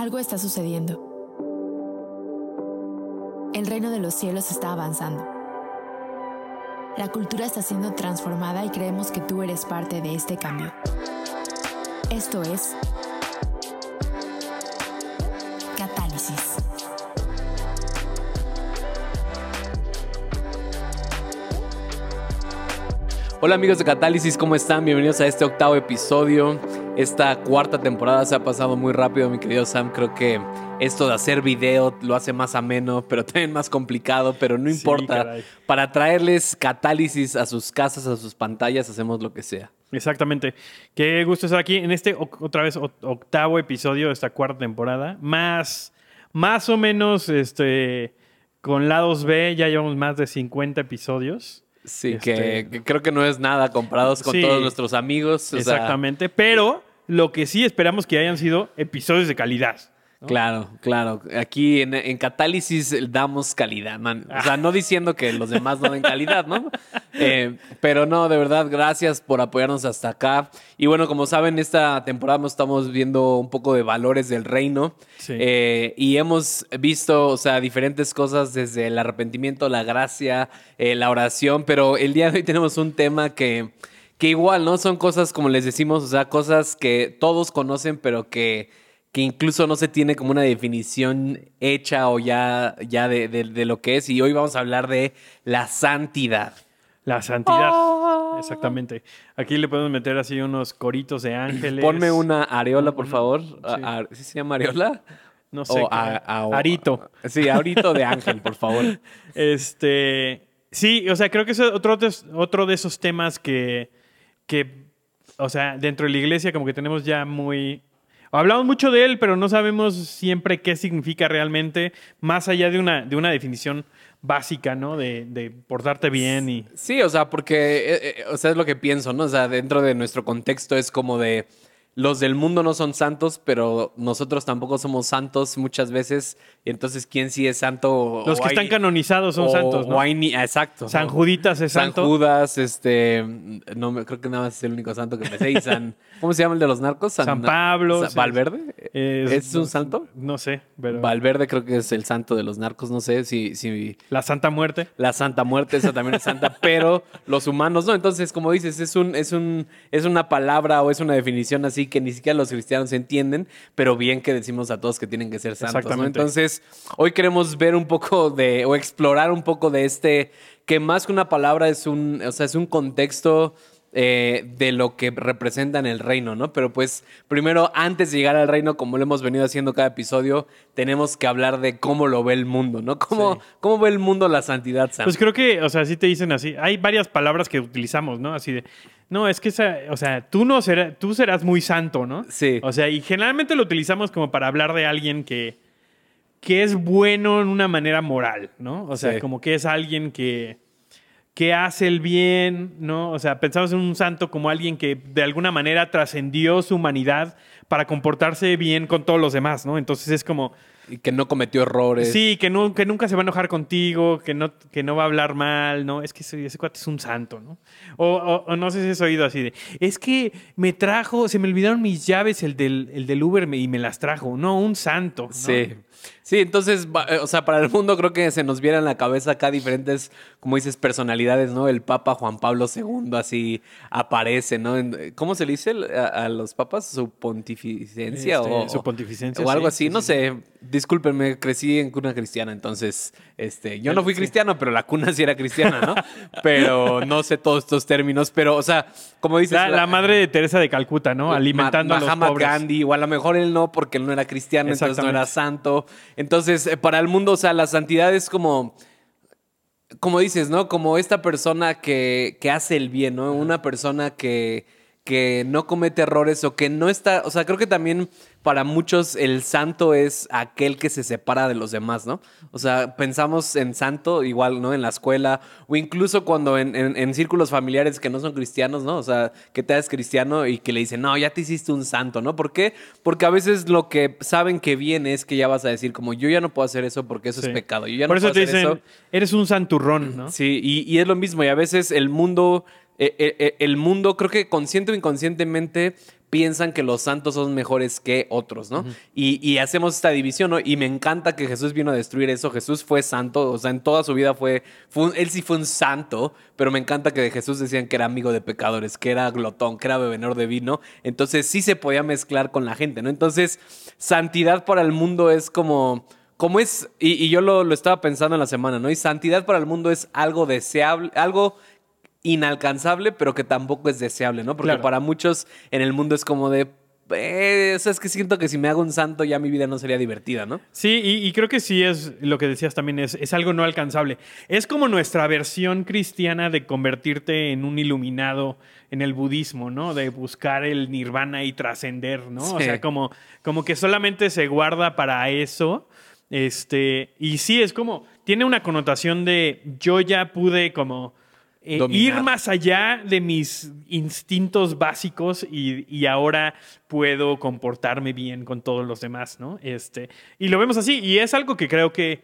Algo está sucediendo. El reino de los cielos está avanzando. La cultura está siendo transformada y creemos que tú eres parte de este cambio. Esto es Catálisis. Hola amigos de Catálisis, ¿cómo están? Bienvenidos a este octavo episodio. Esta cuarta temporada se ha pasado muy rápido, mi querido Sam. Creo que esto de hacer video lo hace más ameno, pero también más complicado, pero no importa. Para traerles Catálisis a sus casas, a sus pantallas, hacemos lo que sea. Exactamente. Qué gusto estar aquí en este otra vez octavo episodio de esta cuarta temporada. Más, más o menos este, con lados B, ya llevamos más de 50 episodios. Sí, que, este, creo que no es nada comparados con todos nuestros amigos. exactamente, pero lo que sí esperamos que hayan sido episodios de calidad. Claro, claro. Aquí en, Catálisis damos calidad, man. O sea, no diciendo que los demás no den calidad, ¿no? Eh, pero no, de verdad, gracias por apoyarnos hasta acá. Y bueno, como saben, esta temporada estamos viendo un poco de valores del reino. Eh, y hemos visto, o sea, diferentes cosas desde el arrepentimiento, la gracia, eh, la oración. Pero el día de hoy tenemos un tema que, que igual, ¿no? Son cosas, como les decimos, o sea, cosas que todos conocen, pero que que incluso no se tiene como una definición hecha o ya, ya de, lo que es. Y hoy vamos a hablar de la santidad. La santidad, oh. exactamente. Aquí le podemos meter así unos coritos de ángeles. Ponme una areola, por favor. Sí. se llama areola? No sé. arito. Sí, arito de ángel, por favor. Este, sí, o sea, creo que es otro de, otro de esos temas que, que, o sea, dentro de la iglesia como que tenemos ya muy Hablamos mucho de él, pero no sabemos siempre qué significa realmente, más allá de una, de una definición básica, ¿no? De, de portarte bien y... Sí, o sea, porque, eh, eh, o sea, es lo que pienso, ¿no? O sea, dentro de nuestro contexto es como de los del mundo no son santos, pero nosotros tampoco somos santos muchas veces. Y entonces, ¿quién sí es santo? Los que están canonizados son santos, ¿no? exacto. San Juditas es santo. San Judas, este. No, creo que nada más es el único santo que me sé. Y San. ¿Cómo se llama el de los narcos? San, Pablo. ¿Valverde? Es, un santo? No sé, pero. Valverde creo que es el santo de los narcos. No sé si. si la Santa Muerte. La Santa Muerte, esa también es santa, pero los humanos no. Entonces, como dices, es un, es un, es una palabra o es una definición así que ni siquiera los cristianos entienden, pero bien que decimos a todos que tienen que ser santos. Entonces, hoy queremos ver un poco de, o explorar un poco de este, que más que una palabra es un, o sea, es un contexto eh, de lo que representa en el reino, ¿no? Pero pues primero, antes de llegar al reino, como lo hemos venido haciendo cada episodio, tenemos que hablar de cómo lo ve el mundo, ¿no? ¿Cómo, cómo ve el mundo la santidad Pues creo que, o sea, sí te dicen así. Hay varias palabras que utilizamos, ¿no? Así de, no, es que, esa, o sea, tú no serás, tú serás muy santo, ¿no? Sí. O sea, y generalmente lo utilizamos como para hablar de alguien que, que es bueno en una manera moral, ¿no? O sea, como que es alguien que que hace el bien, ¿no? O sea, pensamos en un santo como alguien que de alguna manera trascendió su humanidad para comportarse bien con todos los demás, ¿no? Entonces es como... Y que no cometió errores. Sí, que, no, que nunca se va a enojar contigo, que no, que no va a hablar mal, ¿no? Es que ese, ese cuate es un santo, ¿no? O, no sé si has oído así de, es que me trajo, se me olvidaron mis llaves, el del, el del Uber, y me las trajo. No, un santo. ¿no? Sí. Sí, entonces, eh, o sea, para el mundo creo que se nos viera en la cabeza acá diferentes, como dices, personalidades, ¿no? El Papa Juan Pablo II así aparece, ¿no? ¿Cómo se le dice a, los papas? ¿Su pontificencia este, o su pontificencia? O algo así, no sé. Discúlpenme, crecí en cuna cristiana, entonces, este, yo no fui cristiano, pero la cuna sí era cristiana, ¿no? pero no sé todos estos términos, pero, o sea, como dices... La, madre de Teresa de Calcuta, ¿no? Alimentando a los pobres. Gandhi, o a lo mejor él no, porque él no era cristiano, entonces no era santo. Entonces, eh, para el mundo, o sea, la santidad es como como dices, ¿no? Como esta persona que, que hace el bien, ¿no? Una persona que, que no comete errores o que no está, o sea, creo que también para muchos el santo es aquel que se separa de los demás, ¿no? O sea, pensamos en santo igual, ¿no? En la escuela o incluso cuando en, círculos familiares que no son cristianos, ¿no? O sea, que te haces cristiano y que le dicen, no, ya te hiciste un santo, ¿no? ¿Por qué? Porque a veces lo que saben que viene es que ya vas a decir como, yo ya no puedo hacer eso porque eso es pecado. Yo ya Por no eso te dicen, eres un santurrón, ¿no? Sí, y, y es lo mismo y a veces el mundo el mundo, creo que consciente o inconscientemente, piensan que los santos son mejores que otros, ¿no? y, y, hacemos esta división, ¿no? Y me encanta que Jesús vino a destruir eso. Jesús fue santo, o sea, en toda su vida fue, fue él sí fue un santo, pero me encanta que de Jesús decían que era amigo de pecadores, que era glotón, que era bebenor de vino. Entonces sí se podía mezclar con la gente, ¿no? Entonces, santidad para el mundo es como... Como es, y, y yo lo, lo estaba pensando en la semana, ¿no? Y santidad para el mundo es algo deseable, algo inalcanzable, pero que tampoco es deseable, ¿no? Porque para muchos en el mundo es como de, eh, o sea, es que siento que si me hago un santo ya mi vida no sería divertida, ¿no? Sí, y, creo que sí es lo que decías también, es, es, algo no alcanzable. Es como nuestra versión cristiana de convertirte en un iluminado en el budismo, ¿no? De buscar el nirvana y trascender, ¿no? O sea, como, como que solamente se guarda para eso. Este, y sí, es como, tiene una connotación de yo ya pude como eh, ir más allá de mis instintos básicos y, ahora puedo comportarme bien con todos los demás, ¿no? Este, y lo vemos así, y es algo que creo que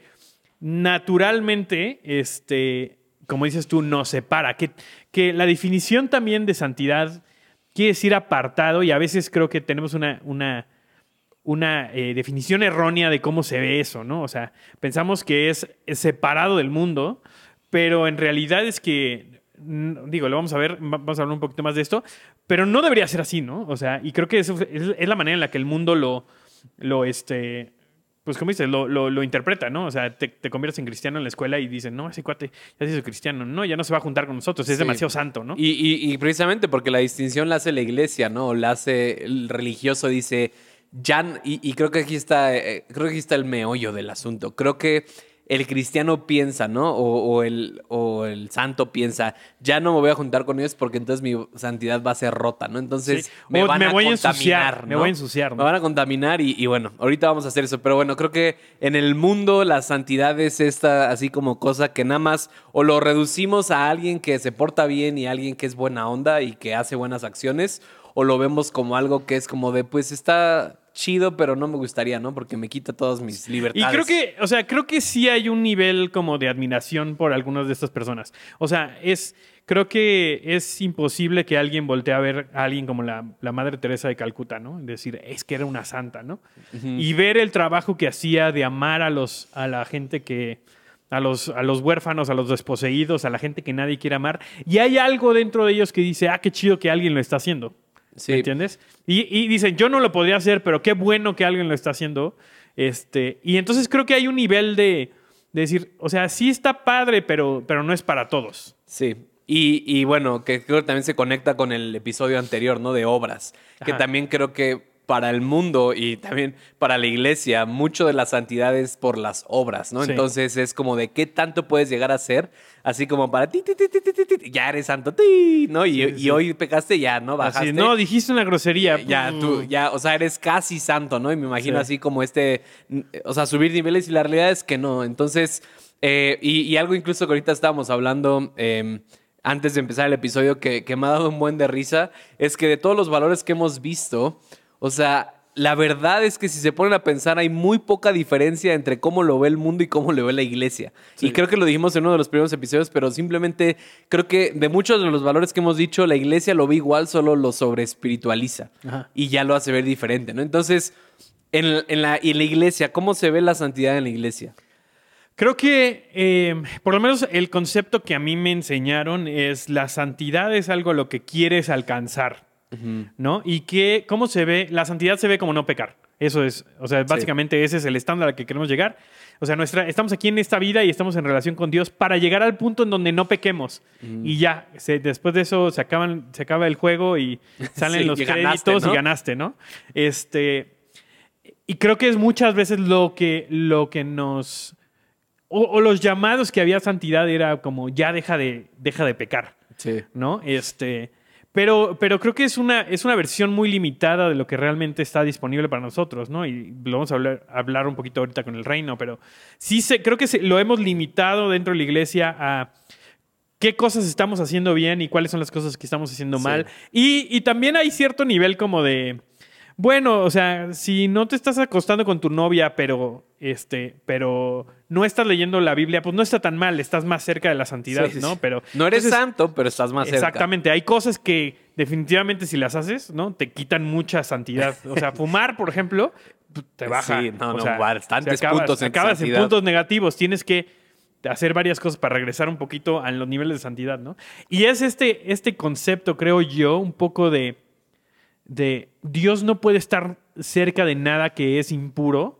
naturalmente, este, como dices tú, nos separa, que, que la definición también de santidad quiere decir apartado y a veces creo que tenemos una, una, una eh, definición errónea de cómo se ve eso, ¿no? O sea, pensamos que es separado del mundo, pero en realidad es que, digo, lo vamos a ver, vamos a hablar un poquito más de esto, pero no debería ser así, ¿no? O sea, y creo que eso es, la manera en la que el mundo lo, lo este, pues como dices, lo, lo, interpreta, ¿no? O sea, te, conviertes en cristiano en la escuela y dicen, no, ese cuate ya se hizo cristiano, no, ya no se va a juntar con nosotros, es demasiado santo, ¿no? Y, precisamente porque la distinción la hace la iglesia, ¿no? La hace el religioso, dice, ya, y, creo que aquí está, eh, creo que aquí está el meollo del asunto. Creo que el cristiano piensa, ¿no? O, el, o el santo piensa, ya no me voy a juntar con ellos porque entonces mi santidad va a ser rota, ¿no? Entonces me van a voy. A Me voy a ensuciar. Me van a contaminar y, bueno, ahorita vamos a hacer eso. Pero bueno, creo que en el mundo la santidad es esta así como cosa que nada más o lo reducimos a alguien que se porta bien y a alguien que es buena onda y que hace buenas acciones, o lo vemos como algo que es como de, pues está chido, pero no me gustaría, ¿no? Porque me quita todas mis libertades. Y creo que, o sea, creo que sí hay un nivel como de admiración por algunas de estas personas. O sea, es, creo que es imposible que alguien voltee a ver a alguien como la, Madre Teresa de Calcuta, ¿no? Decir, es que era una santa, ¿no? Y ver el trabajo que hacía de amar a, los, a la gente que... A los, a los huérfanos, a los desposeídos, a la gente que nadie quiere amar. Y hay algo dentro de ellos que dice, ah, qué chido que alguien lo está haciendo. ¿Me entiendes? Y, dicen, yo no lo podría hacer, pero qué bueno que alguien lo está haciendo. Este, y entonces creo que hay un nivel de, decir, o sea, sí está padre, pero, pero no es para todos. Sí. Y, y bueno, que creo que también se conecta con el episodio anterior, ¿no? De obras. Que también creo que para el mundo y también para la iglesia, mucho de la santidad es por las obras, ¿no? Entonces es como de qué tanto puedes llegar a ser, así como para ti, ti, ti, ti ya eres santo, ti, ¿no? Y, hoy pecaste, ya, ¿no? Bajaste. no, dijiste una grosería. Ya, tú, ya, o sea, eres casi santo, ¿no? Y me imagino así como este, o sea, subir niveles y la realidad es que no. Entonces, eh, y, algo incluso que ahorita estábamos hablando... Eh, antes de empezar el episodio que, que me ha dado un buen de risa, es que de todos los valores que hemos visto, o sea, la verdad es que si se ponen a pensar, hay muy poca diferencia entre cómo lo ve el mundo y cómo lo ve la iglesia. Y creo que lo dijimos en uno de los primeros episodios, pero simplemente creo que de muchos de los valores que hemos dicho, la iglesia lo ve igual, solo lo sobre espiritualiza. Y ya lo hace ver diferente, ¿no? Entonces, en, la, en la iglesia, ¿cómo se ve la santidad en la iglesia? Creo que, eh, por lo menos, el concepto que a mí me enseñaron es la santidad es algo a lo que quieres alcanzar. ¿No? Y que, ¿cómo se ve? La santidad se ve como no pecar. Eso es, o sea, básicamente ese es el estándar al que queremos llegar. O sea, nuestra, estamos aquí en esta vida y estamos en relación con Dios para llegar al punto en donde no pequemos. Y ya, después de eso se, acaban, se acaba el juego y salen los créditos y ganaste, ¿no? Este, y creo que es muchas veces lo que, lo que nos... O, los llamados que había santidad era como ya deja de, deja de pecar. ¿No? Este... Pero, pero creo que es una, es una versión muy limitada de lo que realmente está disponible para nosotros, ¿no? Y lo vamos a hablar, hablar un poquito ahorita con el reino, pero sí se, creo que lo hemos limitado dentro de la iglesia a qué cosas estamos haciendo bien y cuáles son las cosas que estamos haciendo mal. Y, y, también hay cierto nivel como de, Bueno, o sea, si no te estás acostando con tu novia, pero este, pero no estás leyendo la Biblia, pues no está tan mal, estás más cerca de la santidad, Sí, sí, ¿no? Pero No eres entonces, santo, pero estás más cerca. Exactamente, hay cosas que definitivamente si las haces, ¿no? Te quitan mucha santidad. O sea, fumar, por ejemplo, te baja. Sí, no, O no, sea, bastantes acabas- puntos en acabas en puntos negativos, tienes que hacer varias cosas para regresar un poquito a los niveles de santidad, ¿no? Y es este, este concepto, creo yo, un poco de, de Dios no puede estar cerca de nada que es impuro,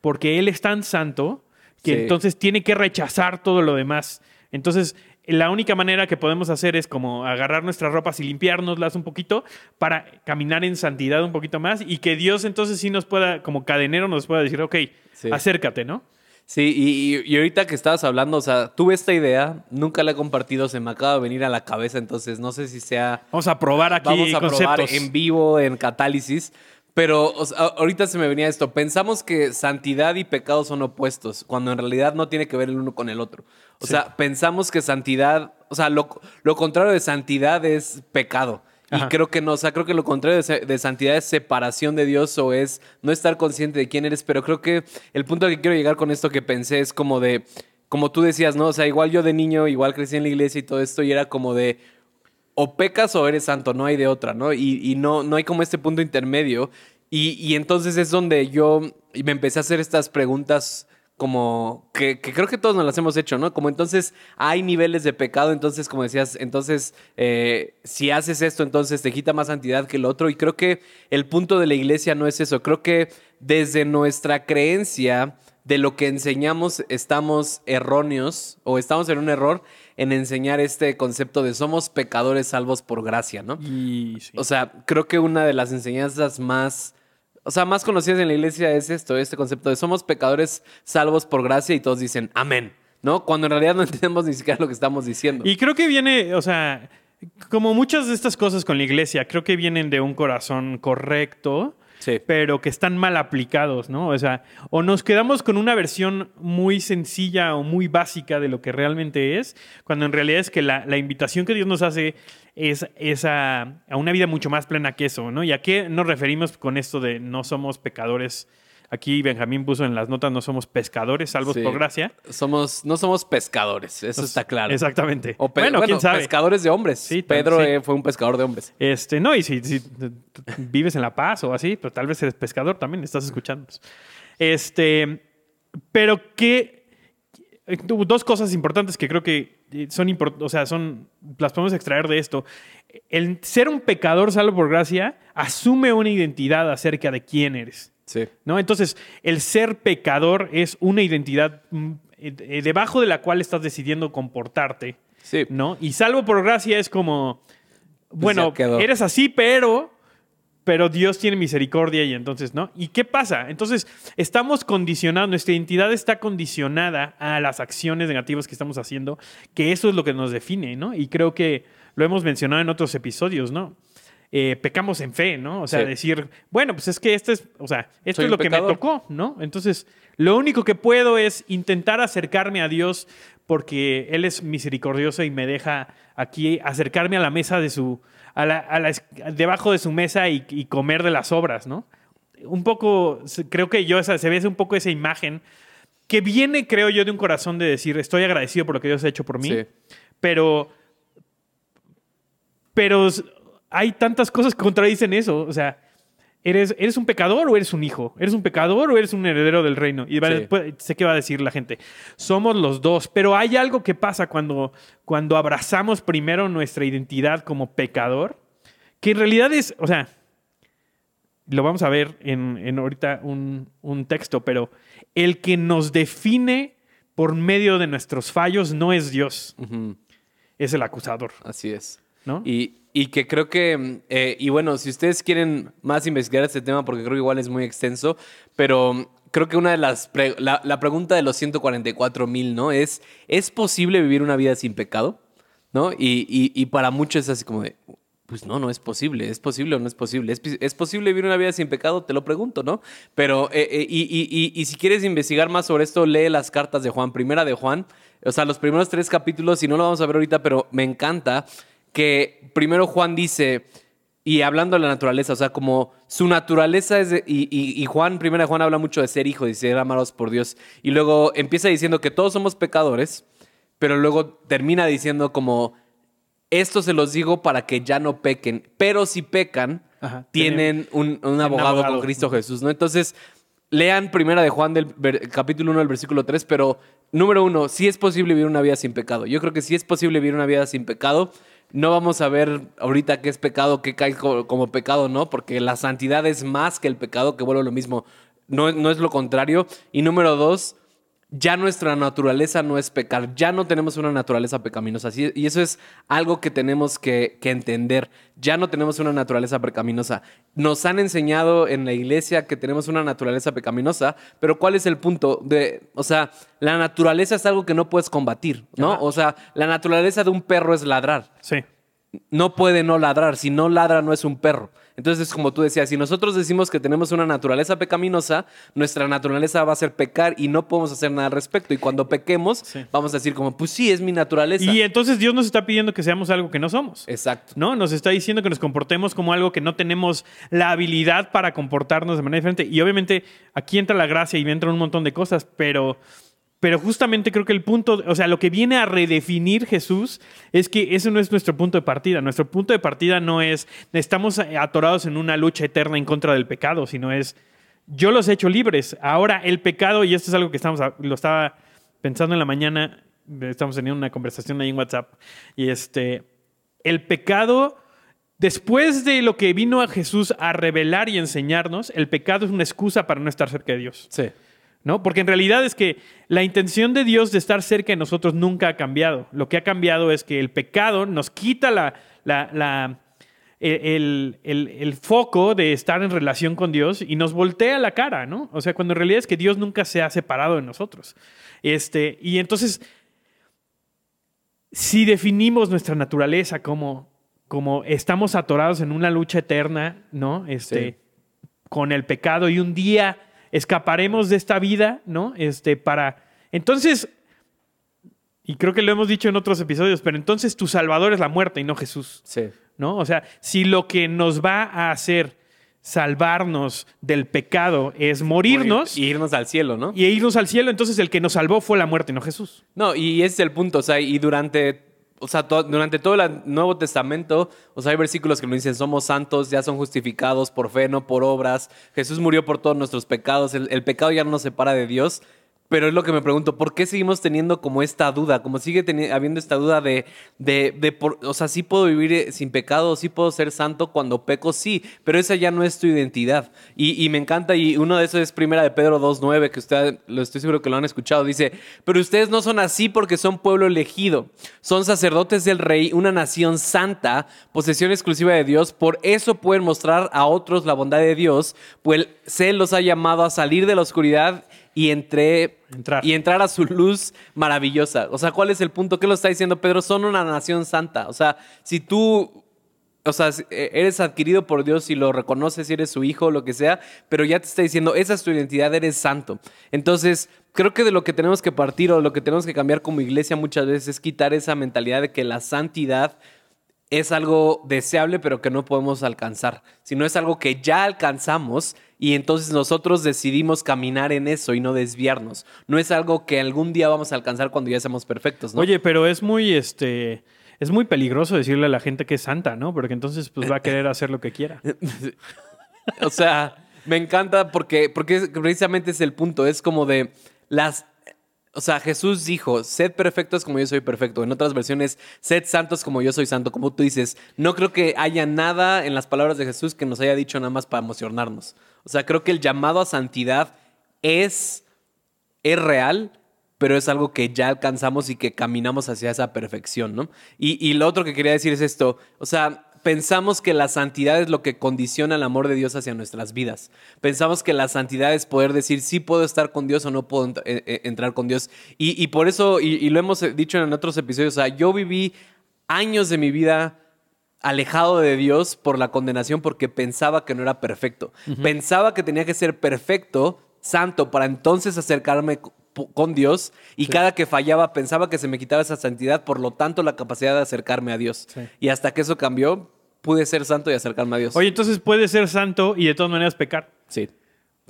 porque Él es tan santo que Sí. entonces tiene que rechazar todo lo demás. Entonces, la única manera que podemos hacer es como agarrar nuestras ropas y limpiárnoslas un poquito para caminar en santidad un poquito más y que Dios entonces sí nos pueda, como cadenero, nos pueda decir, ok, Sí. acércate, ¿no? Sí, y, ahorita que estabas hablando, o sea, tuve esta idea, nunca la he compartido, se me acaba de venir a la cabeza, entonces no sé si sea... Vamos a probar aquí Vamos a conceptos. probar en vivo, en catálisis. Pero o sea, ahorita se me venía esto. Pensamos que santidad y pecado son opuestos, cuando en realidad no tiene que ver el uno con el otro. O Sí. sea, pensamos que santidad, o sea, lo, lo contrario de santidad es pecado. Y creo que no, o sea, creo que lo contrario de santidad es separación de Dios o es no estar consciente de quién eres. Pero creo que el punto al que quiero llegar con esto que pensé es como de, como tú decías, ¿no? O sea, igual yo de niño, igual crecí en la iglesia y todo esto, y era como de, o pecas o eres santo, no hay de otra, ¿no? Y, y no, no hay como este punto intermedio. Y, y entonces es donde yo me empecé a hacer estas preguntas como que, creo que todos nos las hemos hecho, ¿no? Como entonces hay niveles de pecado, entonces como decías, entonces eh, si haces esto, entonces te quita más santidad que el otro. Y creo que el punto de la iglesia no es eso, creo que desde nuestra creencia de lo que enseñamos estamos erróneos o estamos en un error en enseñar este concepto de somos pecadores salvos por gracia, ¿no? Y sí. O sea, creo que una de las enseñanzas más, o sea, más conocidas en la iglesia es esto, este concepto de somos pecadores salvos por gracia y todos dicen amén, ¿no? Cuando en realidad no entendemos ni siquiera lo que estamos diciendo. Y creo que viene, o sea, como muchas de estas cosas con la iglesia, creo que vienen de un corazón correcto, Sí. pero que están mal aplicados, ¿no? O sea, o nos quedamos con una versión muy sencilla o muy básica de lo que realmente es, cuando en realidad es que la, la invitación que Dios nos hace es, es a, a una vida mucho más plena que eso, ¿no? ¿Y a qué nos referimos con esto de no somos pecadores? Aquí Benjamín puso en las notas, no somos pescadores, salvos Sí. por gracia. Somos, no somos pescadores, eso está claro. Exactamente. O pe- bueno, bueno, quién sabe. pescadores de hombres. Sí, Pedro sí. eh, fue un pescador de hombres. Este, no, y si, vives en La Paz o así, pues tal vez eres pescador también, estás escuchando. Este, pero que dos cosas importantes que creo que eh, son importantes, o sea, son las podemos extraer de esto. El ser un pecador salvo por gracia asume una identidad acerca de quién eres. Sí. ¿no? Entonces, el ser pecador es una identidad mm, eh, eh, debajo de la cual estás decidiendo comportarte. Sí. ¿no? Y salvo por gracia es como, bueno, ya quedó. eres así, pero, pero Dios tiene misericordia y entonces, ¿no? ¿Y qué pasa? Entonces, estamos condicionados, nuestra identidad está condicionada a las acciones negativas que estamos haciendo, que eso es lo que nos define, ¿no? Y creo que lo hemos mencionado en otros episodios, ¿no? Eh, pecamos en fe, ¿no? O sea, Sí. decir, bueno, pues es que esto es, o sea, esto Soy es lo que me tocó, ¿no? Entonces, lo único que puedo es intentar acercarme a Dios porque Él es misericordioso y me deja aquí acercarme a la mesa de su, a la, a la debajo de su mesa y, y comer de las obras, ¿no? Un poco, creo que yo, esa, se ve un poco esa imagen que viene, creo yo, de un corazón de decir, estoy agradecido por lo que Dios ha hecho por mí, Sí. pero, pero hay tantas cosas que contradicen eso, o sea, ¿Eres, ¿Eres un pecador o eres un hijo? ¿Eres un pecador o eres un heredero del reino? Y Sí. después- sé qué va a decir la gente. Somos los dos, pero hay algo que pasa cuando, cuando abrazamos primero nuestra identidad como pecador, que en realidad es, o sea, lo vamos a ver en, en ahorita un, un texto, pero el que nos define por medio de nuestros fallos no es Dios, es el acusador, Así es. ¿No? Y, y que creo que, mm, eh, y bueno, si ustedes quieren más investigar este tema, porque creo que igual es muy extenso, pero mm, creo que una de las, pre- la, la pregunta de los 144 mil, ¿no? Es, ¿es posible vivir una vida sin pecado? ¿No? Y, y- y para muchos es así como de, pues no, no es posible, ¿es posible o no es posible? ¿Es, es posible vivir una vida sin pecado? Te lo pregunto, ¿no? Pero, eh, eh, y- y si quieres investigar más sobre esto, lee las cartas de Juan, primera de Juan, o sea, los primeros tres capítulos, y no lo vamos a ver ahorita, pero me encanta que primero Juan dice, Y hablando de la naturaleza, o sea, como su naturaleza es... de- y, y- y Juan, primera Juan habla mucho de ser hijo y ser amados por Dios. Y luego empieza diciendo que todos somos pecadores, pero luego termina diciendo como, esto se los digo para que ya no pequen, pero si pecan, Ajá, tienen un, un abogado, abogado. con Cristo Jesús, ¿no? Entonces, lean primera de Juan del ver- capítulo 1 del versículo 3, pero número uno, sí es posible vivir una vida sin pecado. Yo creo que sí es posible vivir una vida sin pecado. No vamos a ver ahorita qué es pecado, qué cae co- como pecado, ¿no? Porque la santidad es más que el pecado, que vuelve lo mismo. No, no es lo contrario. Y número dos, ya nuestra naturaleza no es pecar, ya no tenemos una naturaleza pecaminosa. Y eso es algo que tenemos que, que entender. Ya no tenemos una naturaleza pecaminosa. Nos han enseñado en la iglesia que tenemos una naturaleza pecaminosa, pero ¿cuál es el punto? De, o sea, la naturaleza es algo que no puedes combatir, ¿no? Ajá. O sea, la naturaleza de un perro es ladrar Sí. no puede no ladrar. Si no ladra, no es un perro. Entonces, como tú decías, si nosotros decimos que tenemos una naturaleza pecaminosa, nuestra naturaleza va a ser pecar y no podemos hacer nada al respecto. Y cuando pequemos, Sí. vamos a decir como, pues sí, es mi naturaleza. Y entonces Dios nos está pidiendo que seamos algo que no somos. Exacto. ¿no? Nos está diciendo que nos comportemos como algo que no tenemos la habilidad para comportarnos de manera diferente. Y obviamente aquí entra la gracia y entra un montón de cosas, pero, pero justamente creo que el punto, o sea, lo que viene a redefinir Jesús es que ese no es nuestro punto de partida. Nuestro punto de partida no es, estamos atorados en una lucha eterna en contra del pecado, sino es, yo los he hecho libres. Ahora el pecado, y esto es algo que estamos, lo estaba pensando en la mañana, estamos teniendo una conversación ahí en WhatsApp, y este, el pecado, después de lo que vino a Jesús a revelar y enseñarnos, el pecado es una excusa para no estar cerca de Dios. Sí. ¿No? Porque en realidad es que la intención de Dios de estar cerca de nosotros nunca ha cambiado. Lo que ha cambiado es que el pecado nos quita la, la- la- el, el- el foco de estar en relación con Dios y nos voltea la cara, ¿no? O sea, cuando en realidad es que Dios nunca se ha separado de nosotros. Este, y entonces, si definimos nuestra naturaleza como, como estamos atorados en una lucha eterna, ¿no? Este, Sí. con el pecado y un día escaparemos de esta vida, ¿no? Este, para. Entonces, y creo que lo hemos dicho en otros episodios, pero entonces tu Salvador es la muerte y no Jesús, Sí. ¿no? O sea, si lo que nos va a hacer salvarnos del pecado es morirnos Y irnos al cielo, ¿no? y irnos al cielo, entonces el que nos salvó fue la muerte y no Jesús. No, y ese es el punto, o sea, y durante, o sea, durante todo el Nuevo Testamento, o sea, hay versículos que nos dicen, somos santos, ya son justificados por fe, no por obras, Jesús murió por todos nuestros pecados, el, el pecado ya no nos separa de Dios, pero es lo que me pregunto, ¿por qué seguimos teniendo como esta duda? Como sigue habiendo esta duda de, de, de por- o sea, sí puedo vivir eh, sin pecado, sí puedo ser santo cuando peco, sí, pero esa ya no es tu identidad. Y, y me encanta, y uno de esos es primera de Pedro 2.9, que usted, lo estoy seguro que lo han escuchado, dice, pero ustedes no son así porque son pueblo elegido, son sacerdotes del rey, una nación santa, posesión exclusiva de Dios, por eso pueden mostrar a otros la bondad de Dios, pues se los ha llamado a salir de la oscuridad y Entrar. y entrar a su luz maravillosa. O sea, ¿cuál es el punto? ¿Qué lo está diciendo Pedro? Son una nación santa. O sea, si tú, o sea, eh, eres adquirido por Dios y lo reconoces si eres su hijo o lo que sea, pero ya te está diciendo, esa es tu identidad, eres santo. Entonces, creo que de lo que tenemos que partir o lo que tenemos que cambiar como iglesia muchas veces es quitar esa mentalidad de que la santidad es algo deseable pero que no podemos alcanzar, sino es algo que ya alcanzamos y entonces nosotros decidimos caminar en eso y no desviarnos. No es algo que algún día vamos a alcanzar cuando ya seamos perfectos, ¿no? Oye, pero es muy, este, es muy peligroso decirle a la gente que es santa, ¿no? Porque entonces pues va a querer hacer lo que quiera. O sea, me encanta porque, porque precisamente es el punto. Es como de las. O sea, Jesús dijo, sed perfectos como yo soy perfecto. En otras versiones, sed santos como yo soy santo. Como tú dices, no creo que haya nada en las palabras de Jesús que nos haya dicho nada más para emocionarnos. O sea, creo que el llamado a santidad es, es real, pero es algo que ya alcanzamos y que caminamos hacia esa perfección, ¿no? Y, y lo otro que quería decir es esto, o sea, pensamos que la santidad es lo que condiciona el amor de Dios hacia nuestras vidas. Pensamos que la santidad es poder decir si puedo estar con Dios o no puedo eh, eh, entrar con Dios. Y, y por eso, y lo hemos dicho en otros episodios, o sea, yo viví años de mi vida alejado de Dios por la condenación porque pensaba que no era perfecto. Pensaba que tenía que ser perfecto, santo, para entonces acercarme con Dios y cada que fallaba pensaba que se me quitaba esa santidad, por lo tanto la capacidad de acercarme a Dios. Sí. Y hasta que eso cambió, pude ser santo y acercarme a Dios. Oye, entonces puedes ser santo y de todas maneras pecar. Sí.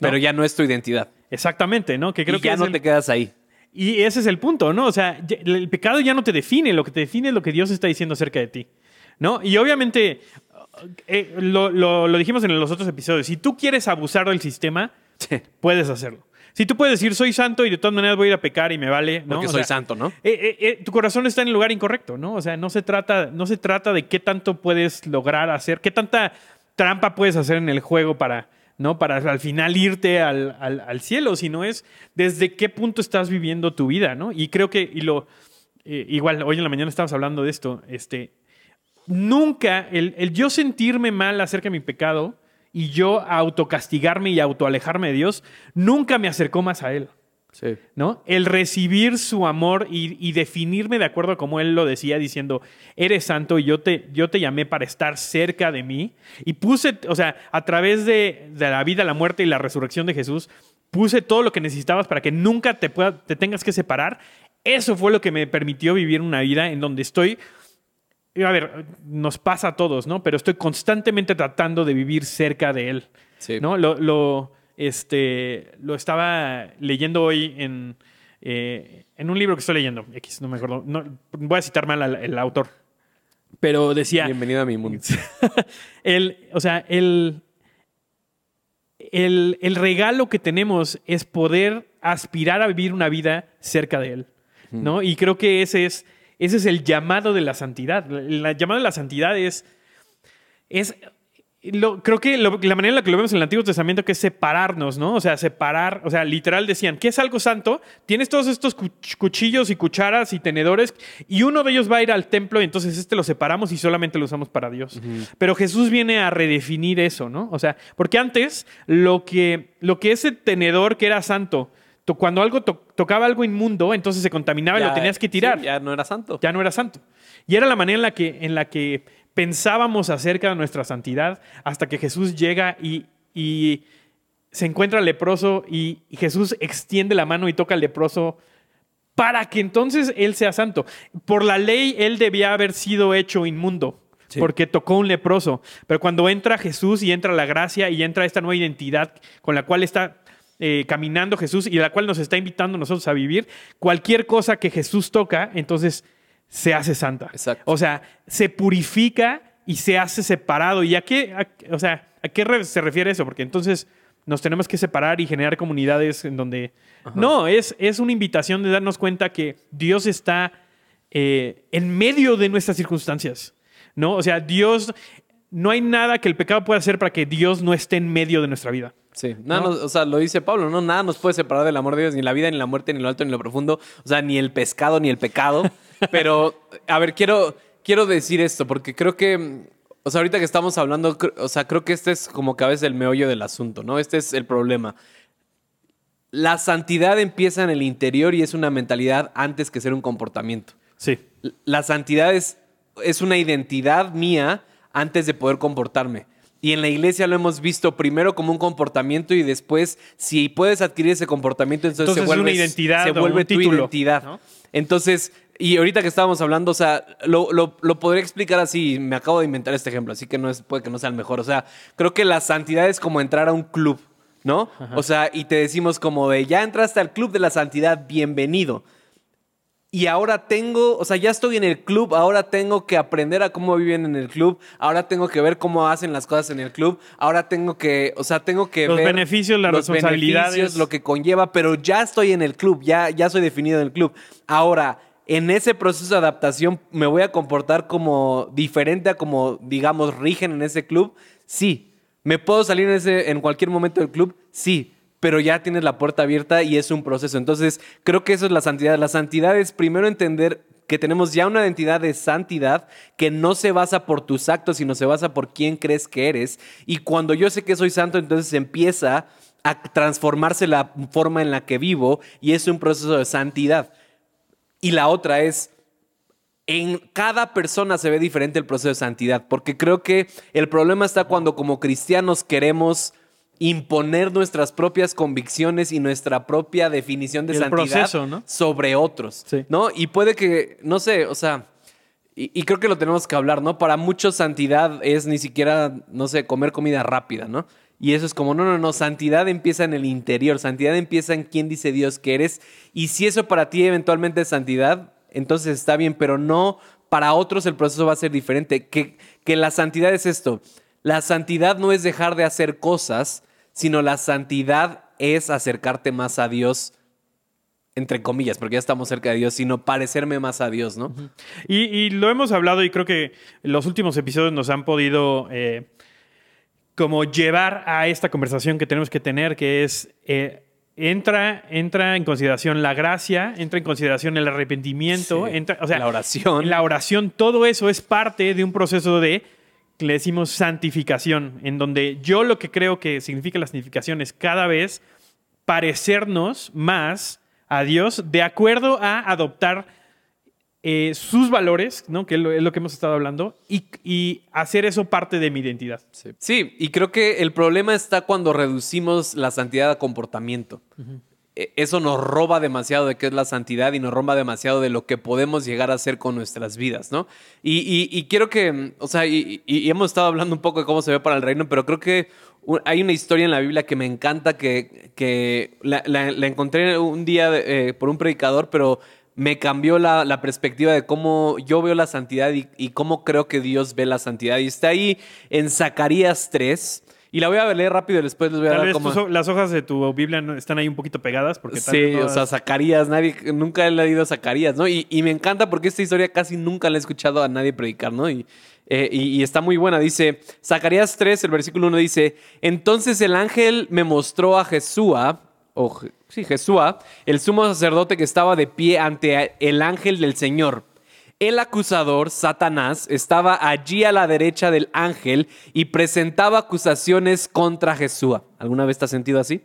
Pero ya no es tu identidad. Exactamente, ¿no? Que creo y que ya no el- te quedas ahí. Y ese es el punto, ¿no? O sea, el pecado ya no te define, lo que te define es lo que Dios está diciendo acerca de ti, ¿no? Y obviamente, eh, lo, lo- lo dijimos en los otros episodios, si tú quieres abusar del sistema, Sí. puedes hacerlo. Si tú puedes decir, soy santo y de todas maneras voy a ir a pecar y me vale, ¿no? Porque O soy sea, santo, ¿no? eh, eh, tu corazón está en el lugar incorrecto, ¿no? O sea, no se, trata, no se trata de qué tanto puedes lograr hacer, qué tanta trampa puedes hacer en el juego para, ¿no? Para al final irte al, al- al cielo, sino es desde qué punto estás viviendo tu vida, ¿no? Y creo que, y lo, eh, igual, hoy en la mañana estábamos hablando de esto, este, nunca, el, el yo sentirme mal acerca de mi pecado y yo autocastigarme y autoalejarme de Dios, nunca me acercó más a Él. Sí. ¿no? El recibir su amor y, y definirme de acuerdo a como él lo decía, diciendo, eres santo y yo te, yo te llamé para estar cerca de mí. Y puse, o sea, a través de, de la vida, la muerte y la resurrección de Jesús, puse todo lo que necesitabas para que nunca te, pueda, te tengas que separar. Eso fue lo que me permitió vivir una vida en donde estoy a ver, nos pasa a todos, ¿no? Pero estoy constantemente tratando de vivir cerca de él. Sí. ¿No? Lo, lo, este, lo estaba leyendo hoy en, eh, en un libro que estoy leyendo. X, no me acuerdo. No, voy a citar mal al el autor. Pero decía. Bienvenido a mi mundo. el, o sea, el, el, el regalo que tenemos es poder aspirar a vivir una vida cerca de Él. ¿no? Y creo que ese es, ese es el llamado de la santidad. La- El llamado de la santidad es. es lo- creo que lo- la manera en la que lo vemos en el Antiguo Testamento que es separarnos, ¿no? O sea, separar, o sea, literal decían, ¿qué es algo santo? Tienes todos estos cuch- cuchillos y cucharas y tenedores y uno de ellos va a ir al templo y entonces este lo separamos y solamente lo usamos para Dios. Pero Jesús viene a redefinir eso, ¿no? O sea, porque antes lo que, lo que ese tenedor que era santo, to- cuando algo to- tocaba algo inmundo, entonces se contaminaba y lo tenías que tirar sí, ya no era santo. ya no era santo. Y era la manera en la que, en la que pensábamos acerca de nuestra santidad hasta que Jesús llega y, y se encuentra leproso y, y Jesús extiende la mano y toca al leproso para que entonces él sea santo. Por la ley, él debía haber sido hecho inmundo. Sí. Porque tocó un leproso. Pero cuando entra Jesús y entra la gracia y entra esta nueva identidad con la cual está eh, caminando Jesús y la cual nos está invitando nosotros a vivir, cualquier cosa que Jesús toca, entonces se hace santa. Exacto. O sea, se purifica y se hace separado. ¿Y a qué, a- o sea, a qué se refiere eso? Porque entonces nos tenemos que separar y generar comunidades en donde... No, es, es una invitación de darnos cuenta que Dios está eh, en medio de nuestras circunstancias. ¿No? O sea, Dios... No hay nada que el pecado pueda hacer para que Dios no esté en medio de nuestra vida. Sí, nada ¿No? nos- o sea, lo dice Pablo, ¿no? Nada nos puede separar del amor de Dios, ni la vida, ni la muerte, ni lo alto, ni lo profundo. O sea, ni el pescado, ni el pecado. Pero, a ver, quiero, quiero decir esto, porque creo que, o sea, ahorita que estamos hablando, o sea, creo que este es como que a veces el meollo del asunto, ¿no? Este es el problema. La santidad empieza en el interior y es una mentalidad antes que ser un comportamiento. Sí. La santidad es, es una identidad mía antes de poder comportarme. Y en la iglesia lo hemos visto primero como un comportamiento y después, si puedes adquirir ese comportamiento, entonces, Entonces se vuelve, una identidad se vuelve un tu título, identidad. ¿no? Entonces, y ahorita que estábamos hablando, o sea, lo, lo, lo podría explicar así, me acabo de inventar este ejemplo, así que no es, puede que no sea el mejor. O sea, creo que la santidad es como entrar a un club, ¿no? O sea, y te decimos como de, ya entraste al club de la santidad, bienvenido. Y ahora tengo, o sea, ya estoy en el club, ahora tengo que aprender a cómo viven en el club, ahora tengo que ver cómo hacen las cosas en el club, ahora tengo que, o sea, tengo que Los ver beneficios, las los responsabilidades. beneficios, lo que conlleva, pero ya estoy en el club, ya, ya soy definido en el club. Ahora, en ese proceso de adaptación, ¿me voy a comportar como diferente a como, digamos, rigen en ese club? Sí. ¿Me puedo salir en, ese, en cualquier momento del club? Sí. Pero ya tienes la puerta abierta y es un proceso. Entonces, creo que eso es la santidad. La santidad es primero entender que tenemos ya una identidad de santidad que no se basa por tus actos, sino se basa por quién crees que eres. Y cuando yo sé que soy santo, entonces empieza a transformarse la forma en la que vivo y es un proceso de santidad. Y la otra es, en cada persona se ve diferente el proceso de santidad, porque creo que el problema está cuando como cristianos queremos imponer nuestras propias convicciones y nuestra propia definición de Y el santidad proceso, ¿no? sobre otros, Sí. ¿no? Y puede que, no sé, o sea, y, creo que lo tenemos que hablar, ¿no? Para muchos santidad es ni siquiera, no sé, comer comida rápida, ¿no? Y eso es como, no, no, no, santidad empieza en el interior, santidad empieza en quién dice Dios que eres. Y si eso para ti eventualmente es santidad, entonces está bien, pero no, para otros el proceso va a ser diferente. Que, que la santidad es esto, la santidad no es dejar de hacer cosas, sino la santidad es acercarte más a Dios entre comillas, porque ya estamos cerca de Dios, sino parecerme más a Dios, ¿no? y, lo hemos hablado y creo que los últimos episodios nos han podido eh, como llevar a esta conversación que tenemos que tener, que es... Eh, entra, entra en consideración la gracia, entra en consideración el arrepentimiento, entra, o sea, la oración. La oración, todo eso es parte de un proceso de, que le decimos santificación, en donde yo lo que creo que significa la santificación es cada vez parecernos más a Dios de acuerdo a adoptar eh, sus valores, ¿no? que es lo, que hemos estado hablando, y, hacer eso parte de mi identidad. Sí. y creo que el problema está cuando reducimos la santidad a comportamiento. Eso nos roba demasiado de qué es la santidad y nos roba demasiado de lo que podemos llegar a hacer con nuestras vidas, ¿no? Y, quiero que, o sea, y, hemos estado hablando un poco de cómo se ve para el reino, pero creo que hay una historia en la Biblia que me encanta, que, que la, encontré un día eh, por un predicador, pero me cambió la, perspectiva de cómo yo veo la santidad y, cómo creo que Dios ve la santidad. Y está ahí en Zacarías 3. Y la voy a leer rápido y después les voy a dar vez como... las hojas de tu Biblia están ahí un poquito pegadas porque Sí, o sea, Zacarías, nadie, nunca he leído Zacarías, ¿no? Y, y, me encanta porque esta historia casi nunca la he escuchado a nadie predicar, ¿no? Y, eh, y, está muy buena. Dice, Zacarías 3, el versículo 1 dice, entonces el ángel me mostró a Jesúa, o sí, Jesúa, el sumo sacerdote que estaba de pie ante el ángel del Señor. El acusador, Satanás, estaba allí a la derecha del ángel y presentaba acusaciones contra Jesúa. ¿Alguna vez te has sentido así?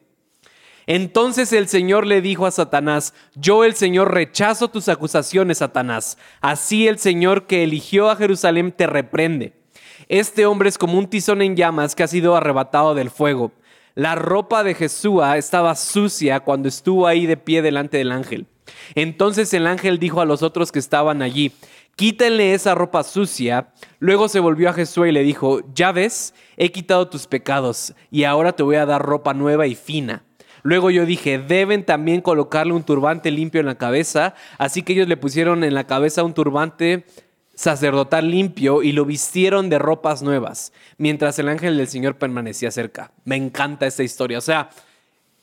Entonces el Señor le dijo a Satanás, yo el Señor rechazo tus acusaciones, Satanás. Así el Señor que eligió a Jerusalén te reprende. Este hombre es como un tizón en llamas que ha sido arrebatado del fuego. La ropa de Jesúa estaba sucia cuando estuvo ahí de pie delante del ángel. Entonces el ángel dijo a los otros que estaban allí, quítenle esa ropa sucia. Luego se volvió a Jesús y le dijo, ya ves, he quitado tus pecados y ahora te voy a dar ropa nueva y fina. Luego yo dije, deben también colocarle un turbante limpio en la cabeza. Así que ellos le pusieron en la cabeza un turbante sacerdotal limpio y lo vistieron de ropas nuevas, mientras el ángel del Señor permanecía cerca. Me encanta esta historia. O sea,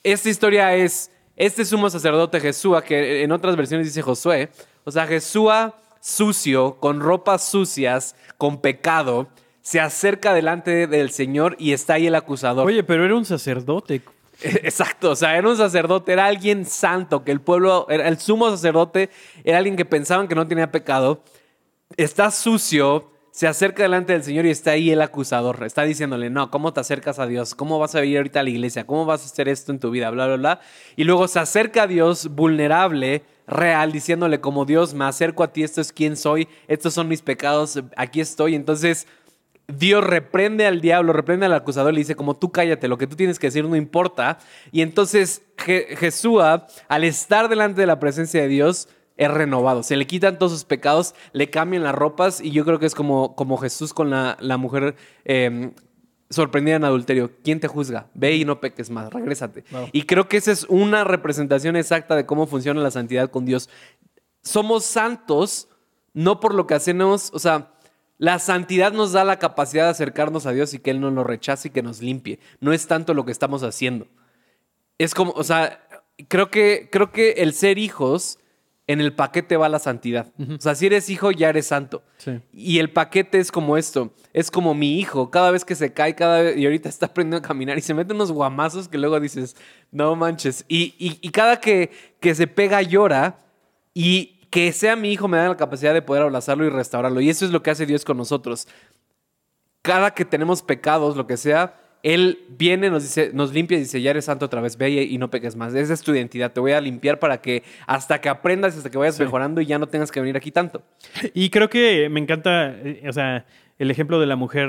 esta historia es este sumo sacerdote Jesúa, que en otras versiones dice Josué. O sea, Jesúa sucio, con ropas sucias, con pecado, se acerca delante del Señor y está ahí el acusador. Oye, pero era un sacerdote. Exacto, o sea, era un sacerdote, era alguien santo, que el pueblo, era el sumo sacerdote, era alguien que pensaban que no tenía pecado, está sucio, se acerca delante del Señor y está ahí el acusador, está diciéndole, no, ¿cómo te acercas a Dios? ¿Cómo vas a ir ahorita a la iglesia? ¿Cómo vas a hacer esto en tu vida? Bla, bla, bla. Y luego se acerca a Dios vulnerable, real, diciéndole, como Dios, me acerco a ti, esto es quién soy, estos son mis pecados, aquí estoy. Entonces Dios reprende al diablo, reprende al acusador, le dice como tú cállate, lo que tú tienes que decir no importa. Y entonces Jesús, al estar delante de la presencia de Dios, es renovado. Se le quitan todos sus pecados, le cambian las ropas y yo creo que es como, como Jesús con la, mujer em, sorprendida en adulterio. ¿Quién te juzga? Ve y no peques más, regrésate. Y creo que esa es una representación exacta de cómo funciona la santidad con Dios. Somos santos no por lo que hacemos, o sea, la santidad nos da la capacidad de acercarnos a Dios y que Él no nos rechace y que nos limpie. No es tanto lo que estamos haciendo. Es como, o sea, creo que, creo que el ser hijos en el paquete va la santidad. O sea, si eres hijo, ya eres santo. Y el paquete es como esto. Es como mi hijo. Cada vez que se cae, cada vez, y ahorita está aprendiendo a caminar y se mete unos guamazos que luego dices, no manches. Y, y cada que, que se pega llora y que sea mi hijo me da la capacidad de poder abrazarlo y restaurarlo. Y eso es lo que hace Dios con nosotros. Cada que tenemos pecados, lo que sea, Él viene, nos dice, nos limpia y dice, ya eres santo otra vez, ve y no peques más. Esa es tu identidad. Te voy a limpiar para que hasta que aprendas, hasta que vayas mejorando y ya no tengas que venir aquí tanto. Y creo que me encanta, eh, o sea, el ejemplo de la mujer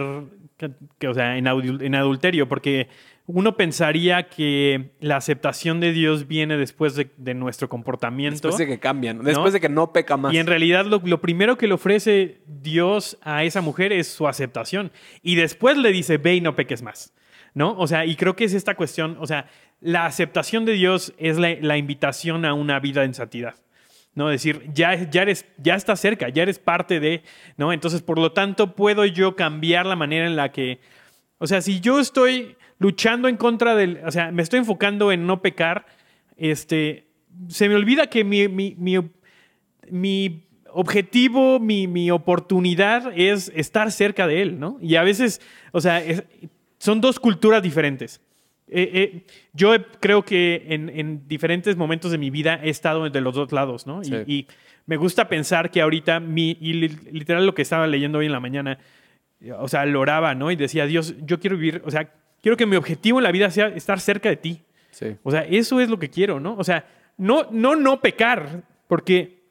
que, o sea, en, en adulterio, porque uno pensaría que la aceptación de Dios viene después de, nuestro comportamiento. Después de que cambian, después de que no peca más. Y en realidad lo, lo, primero que le ofrece Dios a esa mujer es su aceptación. Y después le dice, ve y no peques más. ¿No? O sea, y creo que es esta cuestión, o sea, la aceptación de Dios es la, invitación a una vida en santidad. ¿no? decir, ya, ya, eres, ya estás cerca, ya eres parte de, ¿no? Entonces, por lo tanto, puedo yo cambiar la manera en la que, o sea, si yo estoy luchando en contra del, o sea, me estoy enfocando en no pecar, este, se me olvida que mi, mi, mi, objetivo, mi, mi, oportunidad es estar cerca de él, ¿no? Y a veces, o sea, son dos culturas diferentes. Eh, eh, yo creo que en, diferentes momentos de mi vida he estado de los dos lados, ¿no? Y, me gusta pensar que ahorita, mi, y literal lo que estaba leyendo hoy en la mañana, o sea, lo oraba, ¿no? Y decía, Dios, yo quiero vivir, o sea, quiero que mi objetivo en la vida sea estar cerca de ti. O sea, eso es lo que quiero, ¿no? O sea, no, no, no pecar, porque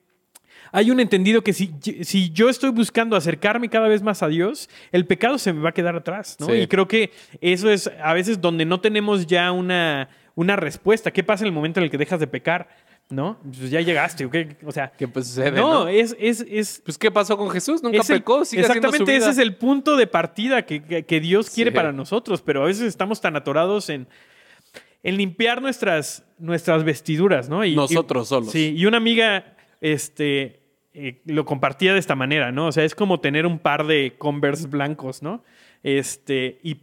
hay un entendido que si, si yo estoy buscando acercarme cada vez más a Dios, el pecado se me va a quedar atrás, ¿no? Y creo que eso es a veces donde no tenemos ya una, una respuesta. ¿Qué pasa en el momento en el que dejas de pecar? ¿no? Pues ya llegaste, O sea, ¿qué pues sucede? No, Es, es, es, Pues, ¿qué pasó con Jesús? Nunca pecó, sigue Exactamente, ese es el punto de partida que, que, Dios quiere para nosotros, pero a veces estamos tan atorados en, en limpiar nuestras, nuestras vestiduras, ¿no? Y, nosotros solos. Sí, y una amiga, este, eh, lo compartía de esta manera, ¿no? O sea, es como tener un par de Converse blancos, ¿no? Este, y,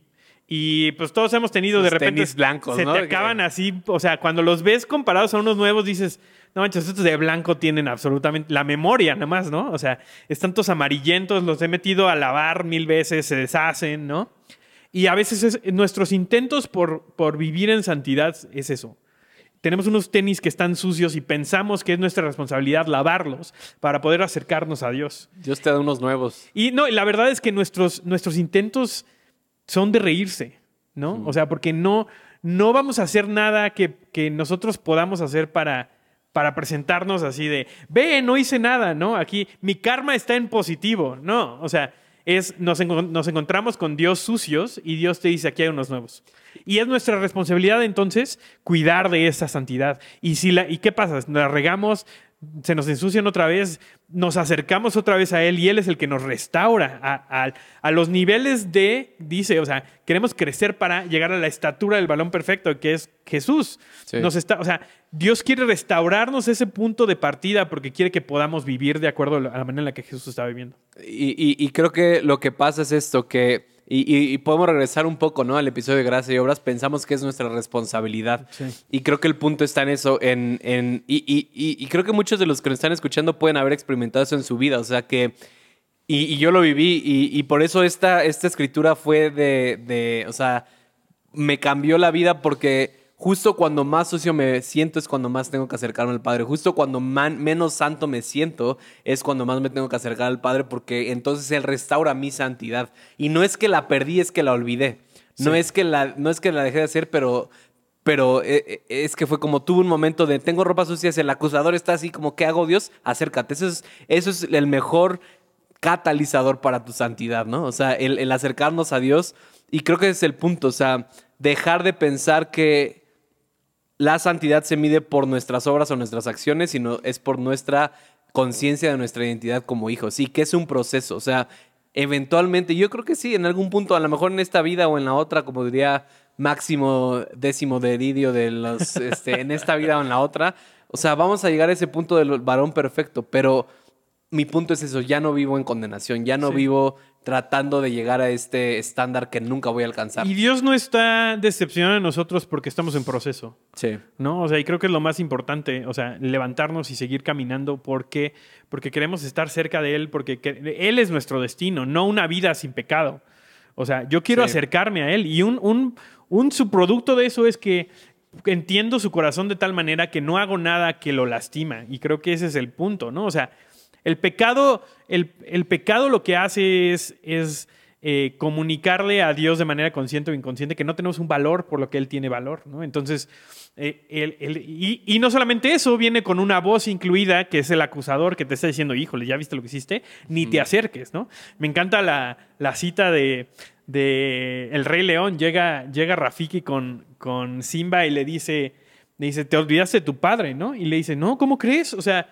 y pues todos hemos tenido de repente. blancos, se te acaban así, o sea, cuando los ves comparados a unos nuevos, dices, no manches, estos de blanco tienen absolutamente la memoria nada más, ¿no? O sea, están todos amarillentos, los he metido a lavar mil veces, se deshacen, ¿no? Y a veces nuestros intentos por, por vivir en santidad es eso tenemos unos tenis que están sucios y pensamos que es nuestra responsabilidad lavarlos para poder acercarnos a Dios. Dios te da unos nuevos. Y no, la verdad es que nuestros, nuestros intentos son de reírse, ¿no? O sea, porque no, no vamos a hacer nada que, que nosotros podamos hacer para, para presentarnos así de, ve, no hice nada, ¿no? Aquí mi karma está en positivo, ¿no? O sea, es, nos, nos encontramos con Dios sucios y Dios te dice, aquí hay unos nuevos. Y es nuestra responsabilidad entonces cuidar de esa santidad. Y, si la, ¿y qué pasa? La regamos, se nos ensucian otra vez, nos acercamos otra vez a Él y Él es el que nos restaura a, a, los niveles de, dice, o sea, queremos crecer para llegar a la estatura del balón perfecto, que es Jesús. Nos está, o sea, Dios quiere restaurarnos ese punto de partida porque quiere que podamos vivir de acuerdo a la manera en la que Jesús estaba viviendo. y, y creo que lo que pasa es esto, que y, podemos regresar un poco, ¿no? Al episodio de Gracia y Obras. Pensamos que es nuestra responsabilidad. Y creo que el punto está en eso. En, en y, y, creo que muchos de los que nos están escuchando pueden haber experimentado eso en su vida. O sea que. Y, yo lo viví. Y, por eso esta, esta escritura fue de, de. O sea, me cambió la vida porque justo cuando más sucio me siento es cuando más tengo que acercarme al Padre. Justo cuando menos santo me siento es cuando más me tengo que acercar al Padre porque entonces Él restaura mi santidad. Y no es que la perdí, es que la olvidé. No, es que la, no es que la dejé de hacer, pero, pero eh, eh, es que fue como tuve un momento de tengo ropa sucia, el acusador está así como, ¿qué hago Dios? Acércate. Eso es, eso es el mejor catalizador para tu santidad, ¿no? O sea, el, el acercarnos a Dios. Y creo que ese es el punto, o sea, dejar de pensar que la santidad se mide por nuestras obras o nuestras acciones, sino es por nuestra conciencia de nuestra identidad como hijos. Y que es un proceso. O sea, eventualmente, yo creo que sí, en algún punto, a lo mejor en esta vida o en la otra, como diría máximo décimo de Didio de los, este, en esta vida o en la otra. O sea, vamos a llegar a ese punto del varón perfecto, pero mi punto es eso, ya no vivo en condenación, ya no vivo tratando de llegar a este estándar que nunca voy a alcanzar. Y Dios no está decepcionado de nosotros porque estamos en proceso. Sí. ¿No? O sea, y creo que es lo más importante, o sea, levantarnos y seguir caminando porque, porque queremos estar cerca de Él, porque Él es nuestro destino, no una vida sin pecado. O sea, yo quiero acercarme a Él y un, un, un subproducto de eso es que entiendo su corazón de tal manera que no hago nada que lo lastima. Y creo que ese es el punto, ¿no? O sea, el pecado, el, pecado lo que hace es, es eh, comunicarle a Dios de manera consciente o inconsciente que no tenemos un valor por lo que Él tiene valor, ¿no? Entonces, eh, y, no solamente eso, viene con una voz incluida que es el acusador que te está diciendo, híjole, ¿ya viste lo que hiciste? Ni te acerques, ¿no? Me encanta la, cita de, de El Rey León. Llega, llega Rafiki con, con Simba y le dice, le dice, te olvidaste de tu padre, ¿no? Y le dice, no, ¿cómo crees? O sea,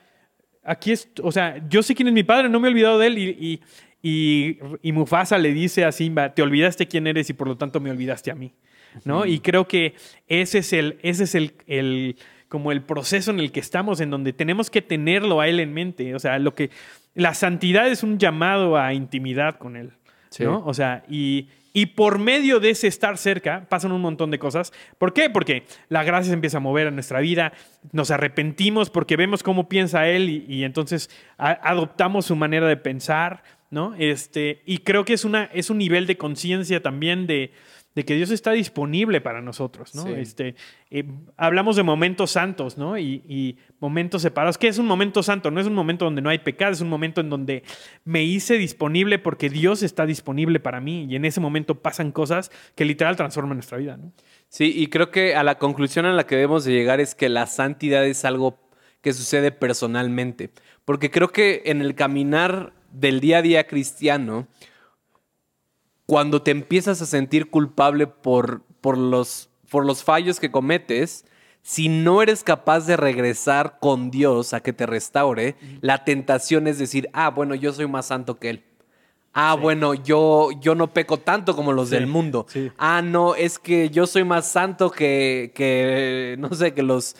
aquí es, o sea, yo sé quién es mi padre, no me he olvidado de él. Y, y, y, Mufasa le dice a Simba, te olvidaste quién eres y por lo tanto me olvidaste a mí, ¿no? Y creo que ese es el, ese es el, el, como el proceso en el que estamos, en donde tenemos que tenerlo a él en mente. O sea, lo que, la santidad es un llamado a intimidad con él, ¿no? O sea, y, y por medio de ese estar cerca pasan un montón de cosas. ¿Por qué? Porque la gracia se empieza a mover en nuestra vida, nos arrepentimos porque vemos cómo piensa Él y, entonces adoptamos su manera de pensar, ¿no? Este, y creo que es, una, es un nivel de conciencia también de, de que Dios está disponible para nosotros, ¿no? Este, eh, hablamos de momentos santos, ¿no? Y, momentos separados. ¿Qué es un momento santo? No es un momento donde no hay pecado, es un momento en donde me hice disponible porque Dios está disponible para mí y en ese momento pasan cosas que literal transforman nuestra vida, ¿no? Sí, y creo que a la conclusión a la que debemos de llegar es que la santidad es algo que sucede personalmente, porque creo que en el caminar del día a día cristiano, cuando te empiezas a sentir culpable por, por, los, por los fallos que cometes, si no eres capaz de regresar con Dios a que te restaure, la tentación es decir, ah, bueno, yo soy más santo que Él. Ah, bueno, yo, yo no peco tanto como los del mundo. Ah, no, es que yo soy más santo que, que, no sé, que los,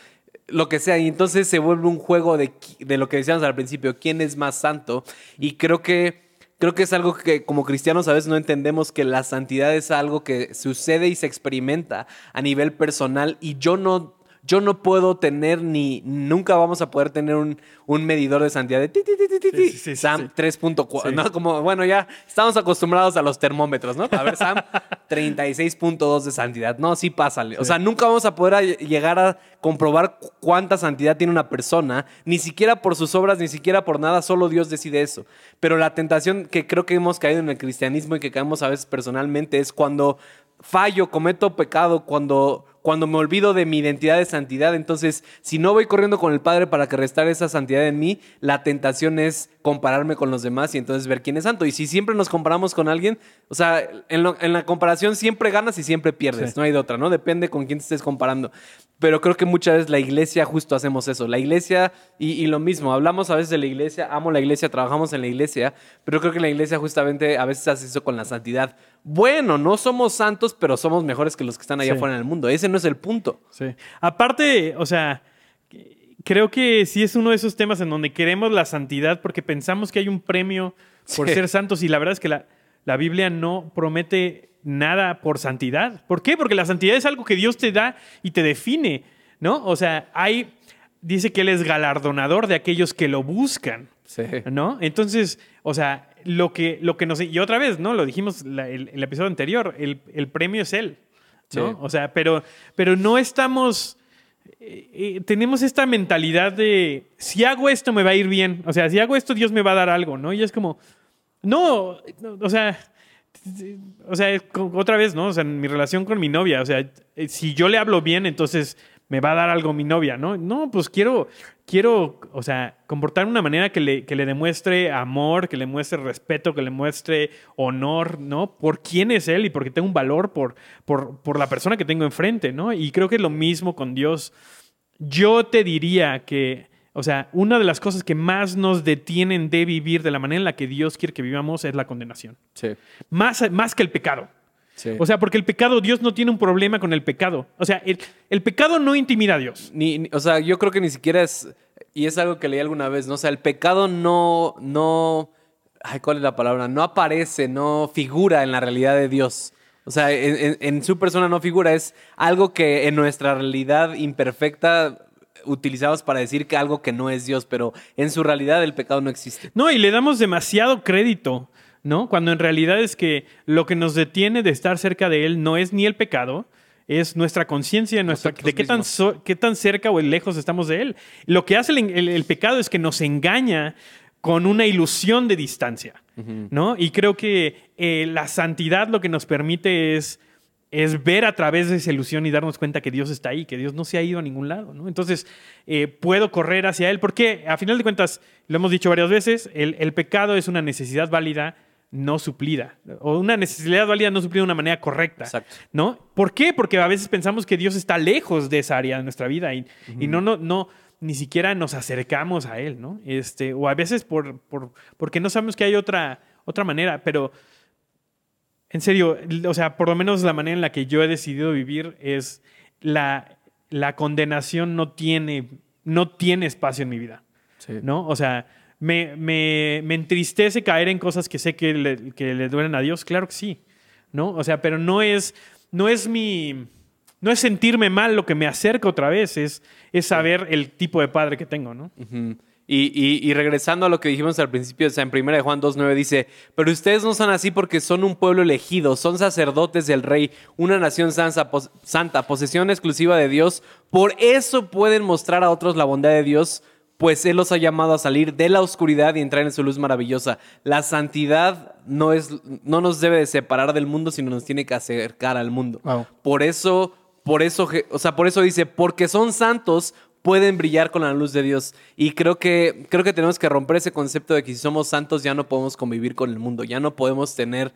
lo que sea. Y entonces se vuelve un juego de, de lo que decíamos al principio, quién es más santo. Y creo que creo que es algo que como cristianos a veces no entendemos que la santidad es algo que sucede y se experimenta a nivel personal y yo no yo no puedo tener ni nunca vamos a poder tener un, un medidor de santidad de ti, ti, ti, sí, Sam 3.4, ¿no? Como, bueno, ya estamos acostumbrados a los termómetros, ¿no? A ver, Sam, 36.2 de santidad. No, sí pásale. O sea, nunca vamos a poder llegar a comprobar cuánta santidad tiene una persona, ni siquiera por sus obras, ni siquiera por nada, solo Dios decide eso. Pero la tentación que creo que hemos caído en el cristianismo y que caemos a veces personalmente es cuando fallo, cometo pecado, cuando cuando me olvido de mi identidad de santidad. Entonces, si no voy corriendo con el Padre para que restare esa santidad en mí, la tentación es compararme con los demás y entonces ver quién es santo. Y si siempre nos comparamos con alguien, o sea, en, la comparación siempre ganas y siempre pierdes, no hay de otra, ¿no? Depende con quién te estés comparando. Pero creo que muchas veces la iglesia justo hacemos eso. La iglesia, y, lo mismo, hablamos a veces de la iglesia, amo la iglesia, trabajamos en la iglesia, pero creo que la iglesia justamente a veces hace eso con la santidad. Bueno, no somos santos, pero somos mejores que los que están allá afuera en el mundo. Ese no es el punto. Sí. Aparte, o sea, creo que sí es uno de esos temas en donde queremos la santidad porque pensamos que hay un premio por ser santos y la verdad es que la, la Biblia no promete nada por santidad. ¿Por qué? Porque la santidad es algo que Dios te da y te define, ¿no? O sea, hay, dice que Él es galardonador de aquellos que lo buscan, sí. ¿no? Entonces, o sea, lo que, lo que nos... Y otra vez, ¿no? Lo dijimos el, el, episodio anterior, el, el, premio es Él, ¿no? O sea, pero, pero no estamos eh, eh, tenemos esta mentalidad de si hago esto me va a ir bien. O sea, si hago esto Dios me va a dar algo, ¿no? Y es como, no, o sea, o sea, otra vez, ¿no? O sea, en mi relación con mi novia, o sea, eh, si yo le hablo bien, entonces me va a dar algo mi novia, ¿no? No, pues quiero, quiero, o sea, comportar de una manera que le, que le demuestre amor, que le muestre respeto, que le muestre honor, ¿no? Por quién es él y porque tengo un valor por, por, por la persona que tengo enfrente, ¿no? Y creo que es lo mismo con Dios. Yo te diría que, o sea, una de las cosas que más nos detienen de vivir de la manera en la que Dios quiere que vivamos es la condenación. Sí. Más, más que el pecado. O sea, porque el pecado, Dios no tiene un problema con el pecado. O sea, el, pecado no intimida a Dios. Ni, o sea, yo creo que ni siquiera es, y es algo que leí alguna vez, ¿no? O sea, el pecado no, no, ay, ¿cuál es la palabra? No aparece, no figura en la realidad de Dios. O sea, en, su persona no figura, es algo que en nuestra realidad imperfecta utilizamos para decir que algo que no es Dios, pero en su realidad el pecado no existe. No, y le damos demasiado crédito. ¿no? Cuando en realidad es que lo que nos detiene de estar cerca de Él no es ni el pecado, es nuestra conciencia, nuestra, de qué tan, qué tan, cerca o lejos estamos de Él. Lo que hace el, pecado es que nos engaña con una ilusión de distancia, ¿no? Y creo que eh, la santidad lo que nos permite es, es ver a través de esa ilusión y darnos cuenta que Dios está ahí, que Dios no se ha ido a ningún lado, ¿no? Entonces, eh, puedo correr hacia Él, porque a final de cuentas, lo hemos dicho varias veces, el, el pecado es una necesidad válida no suplida o una necesidad válida no suplida de una manera correcta. Exacto. ¿No? ¿Por qué? Porque a veces pensamos que Dios está lejos de esa área de nuestra vida y, y no, no, no, ni siquiera nos acercamos a Él, ¿no? Este, o a veces por, por, porque no sabemos que hay otra, otra manera, pero en serio, o sea, por lo menos la manera en la que yo he decidido vivir es la, la condenación no tiene, no tiene espacio en mi vida, Sí. ¿no? O sea, me, me, me entristece caer en cosas que sé que le, que le duelen a Dios, claro que sí, ¿no? O sea, pero no es, no es mi, no es sentirme mal lo que me acerca otra vez, es, es saber el tipo de padre que tengo, ¿no? Y, y- y regresando a lo que dijimos al principio, o sea, en 1 de Juan 2.9 dice, pero ustedes no son así porque son un pueblo elegido, son sacerdotes del rey, una nación santa, pos- santa, posesión exclusiva de Dios, por eso pueden mostrar a otros la bondad de Dios, pues Él los ha llamado a salir de la oscuridad y entrar en su luz maravillosa. La santidad no, es, no nos debe de separar del mundo, sino nos tiene que acercar al mundo. Wow. Por eso, por eso, o sea, por eso dice, porque son santos, pueden brillar con la luz de Dios. Y creo que, creo que tenemos que romper ese concepto de que si somos santos ya no podemos convivir con el mundo, ya no podemos tener...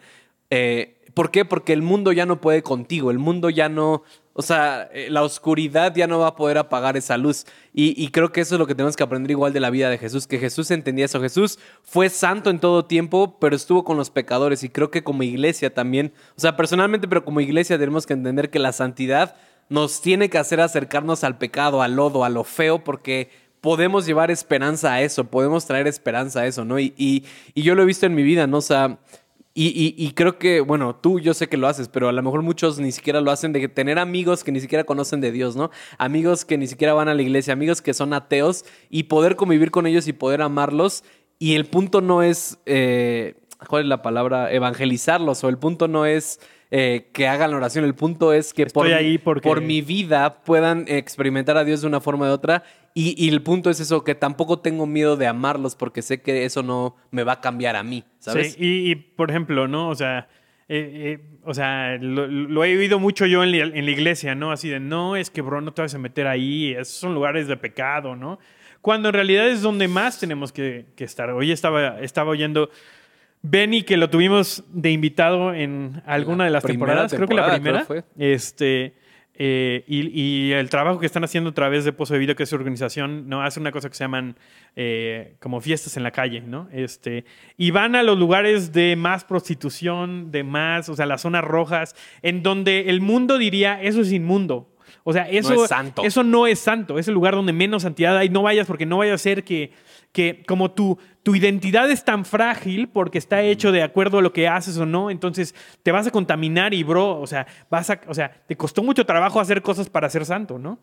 eh, ¿Por qué? Porque el mundo ya no puede contigo, el mundo ya no... O sea, eh, la oscuridad ya no va a poder apagar esa luz. Y, y creo que eso es lo que tenemos que aprender igual de la vida de Jesús, que Jesús entendía eso. Jesús fue santo en todo tiempo, pero estuvo con los pecadores. Y creo que como iglesia también, o sea, personalmente, pero como iglesia tenemos que entender que la santidad nos tiene que hacer acercarnos al pecado, al lodo, a lo feo, porque podemos llevar esperanza a eso, podemos traer esperanza a eso, ¿no? Y, yo lo he visto en mi vida, ¿no? O sea, y creo que, bueno, tú yo sé que lo haces, pero a lo mejor muchos ni siquiera lo hacen de tener amigos que ni siquiera conocen de Dios, ¿no? Amigos que ni siquiera van a la iglesia, amigos que son ateos y poder convivir con ellos y poder amarlos. Y el punto no es, eh, ¿cuál es la palabra? Evangelizarlos o el punto no es... eh, que hagan la oración. El punto es que por, Estoy ahí porque- por mi vida puedan experimentar a Dios de una forma de otra. Y, y el punto es eso, que tampoco tengo miedo de amarlos porque sé que eso no me va a cambiar a mí, ¿sabes? Sí, y, y, por ejemplo, ¿no? O sea, eh, eh, o sea lo, lo he oído mucho yo en la, en la iglesia, ¿no? Así de, no, es que, bro, no te vas a meter ahí, esos son lugares de pecado, ¿no? Cuando en realidad es donde más tenemos que, que estar. Hoy estaba, estaba oyendo Benny, que lo tuvimos de invitado en alguna de las temporadas, creo que la primera. creo Este, eh, y, y el trabajo que están haciendo a través de Pozo de Vida, que es su organización, ¿no? Hace una cosa que se llaman eh, como fiestas en la calle, ¿no? Este, y van a los lugares de más prostitución, de más, o sea, las zonas rojas, en donde el mundo diría, eso es inmundo. O sea, eso es santo. Eso no es santo. Es el lugar donde menos santidad hay. No vayas porque no vaya a ser que, que como tu, tu identidad es tan frágil porque está hecho de acuerdo a lo que haces o no, entonces te vas a contaminar y, bro, o sea, vas a, o sea, te costó mucho trabajo hacer cosas para ser santo, ¿no?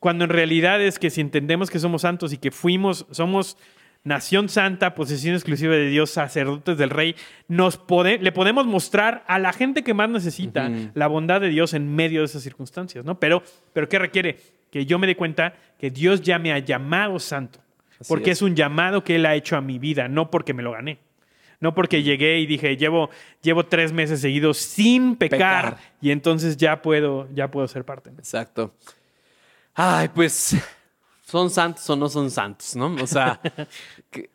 Cuando en realidad es que si entendemos que somos santos y que fuimos, somos nación santa, posesión exclusiva de Dios, sacerdotes del rey, nos pode- le podemos mostrar a la gente que más necesita la bondad de Dios en medio de esas circunstancias, ¿no? Pero, pero ¿qué requiere? Que yo me dé cuenta que Dios ya me ha llamado santo, Así porque es. es. un llamado que Él ha hecho a mi vida, no porque me lo gané. No porque llegué y dije, llevo, llevo tres meses seguidos sin pecar, Pecar. y entonces ya puedo, ya puedo ser parte. Exacto. Ay, pues, ¿son santos o no son santos, no? O sea, que-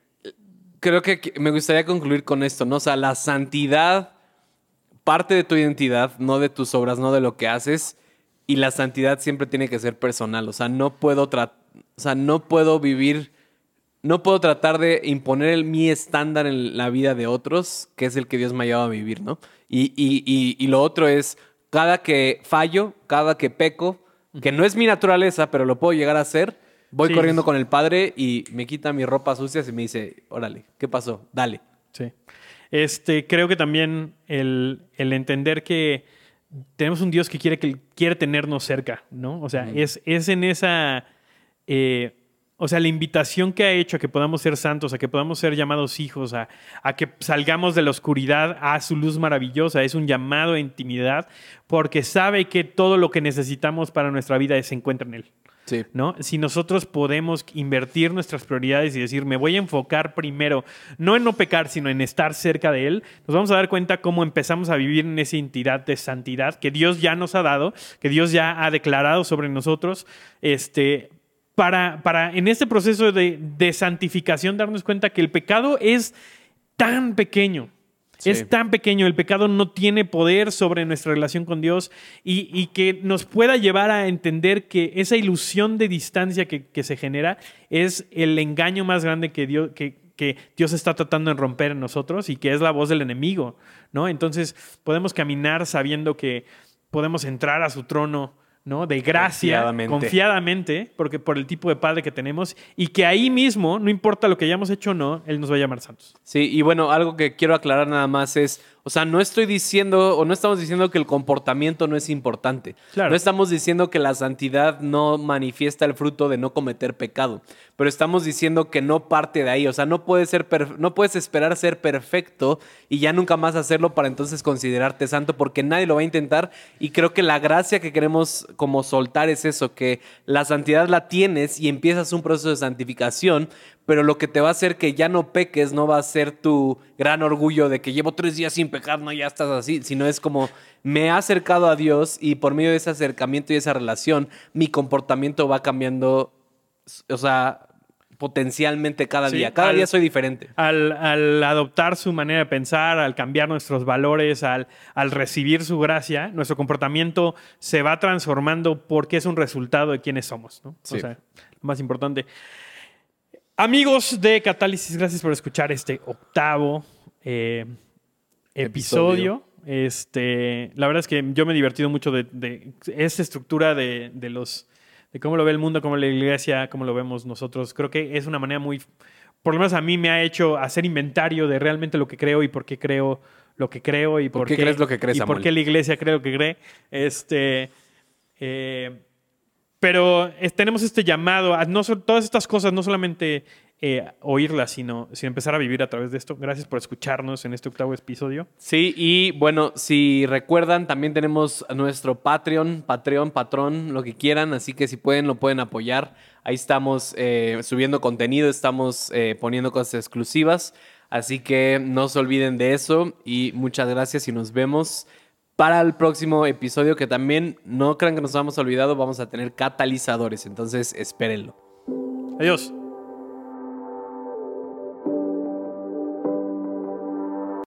creo que me gustaría concluir con esto, ¿no? O sea, la santidad parte de tu identidad, no de tus obras, no de lo que haces. Y la santidad siempre tiene que ser personal. O sea, no puedo tra- o sea, no puedo vivir, no puedo tratar de imponer el- mi estándar en la vida de otros, que es el que Dios me ha llevado a vivir, ¿no? Y, y- y- y lo otro es, cada que fallo, cada que peco, que no es mi naturaleza, pero lo puedo llegar a hacer, voy Sí, corriendo con el padre y me quita mi ropa sucia y me dice, órale, ¿qué pasó? Dale. Sí. Este, creo que también el, el entender que tenemos un Dios que quiere, que quiere tenernos cerca, ¿no? O sea, es, es en esa. eh, o sea, la invitación que ha hecho a que podamos ser santos, a que podamos ser llamados hijos, a, a que salgamos de la oscuridad a su luz maravillosa, es un llamado a intimidad, porque sabe que todo lo que necesitamos para nuestra vida se encuentra en Él. Sí. ¿no? Si nosotros podemos invertir nuestras prioridades y decir, me voy a enfocar primero, no en no pecar, sino en estar cerca de Él, nos vamos a dar cuenta cómo empezamos a vivir en esa entidad de santidad que Dios ya nos ha dado, que Dios ya ha declarado sobre nosotros, este, para, para en este proceso de, de santificación darnos cuenta que el pecado es tan pequeño Es tan pequeño, el pecado no tiene poder sobre nuestra relación con Dios y, que nos pueda llevar a entender que esa ilusión de distancia que, se genera es el engaño más grande que Dios, que, que Dios está tratando de romper en nosotros y que es la voz del enemigo, ¿no? Entonces podemos caminar sabiendo que podemos entrar a su trono ¿no? De gracia, confiadamente. porque por el tipo de padre que tenemos, y que ahí mismo, no importa lo que hayamos hecho o no, Él nos va a llamar santos. Sí, y bueno, algo que quiero aclarar nada más es, o sea, no estoy diciendo o no estamos diciendo que el comportamiento no es importante. No estamos diciendo que la santidad no manifiesta el fruto de no cometer pecado, pero estamos diciendo que no parte de ahí, o sea, no puedes ser no puedes esperar ser perfecto y ya nunca más hacerlo para entonces considerarte santo porque nadie lo va a intentar. Y creo que la gracia que queremos como soltar es eso, que la santidad la tienes y empiezas un proceso de santificación, pero lo que te va a hacer que ya no peques no va a ser tu gran orgullo de que llevo tres días sin pecar, no, ya estás así, sino es como me he acercado a Dios y por medio de ese acercamiento y esa relación, mi comportamiento va cambiando, o sea, potencialmente cada día. Cada día soy diferente. Al, adoptar su manera de pensar, al cambiar nuestros valores, al, al recibir su gracia, nuestro comportamiento se va transformando porque es un resultado de quiénes somos. ¿no? O sea, lo más importante. Amigos de Catálisis, gracias por escuchar este octavo eh, episodio. Este, la verdad es que yo me he divertido mucho de, esta estructura de, los de cómo lo ve el mundo, cómo la iglesia, cómo lo vemos nosotros. Creo que es una manera muy, por lo menos a mí me ha hecho hacer inventario de realmente lo que creo y por qué creo lo que creo y por, qué, crees lo que crees, y por qué la iglesia cree lo que cree. Este, eh, pero tenemos este llamado a no, todas estas cosas, no solamente eh, oírlas, sino, empezar a vivir a través de esto. Gracias por escucharnos en este octavo episodio. Sí, y bueno, si recuerdan, también tenemos nuestro Patreon, Patreon, patrón, lo que quieran, así que si pueden, lo pueden apoyar. Ahí estamos eh, subiendo contenido, estamos eh, poniendo cosas exclusivas, así que no se olviden de eso y muchas gracias y nos vemos para el próximo episodio que también no crean que nos hemos olvidado, vamos a tener catalizadores, entonces espérenlo. Adiós.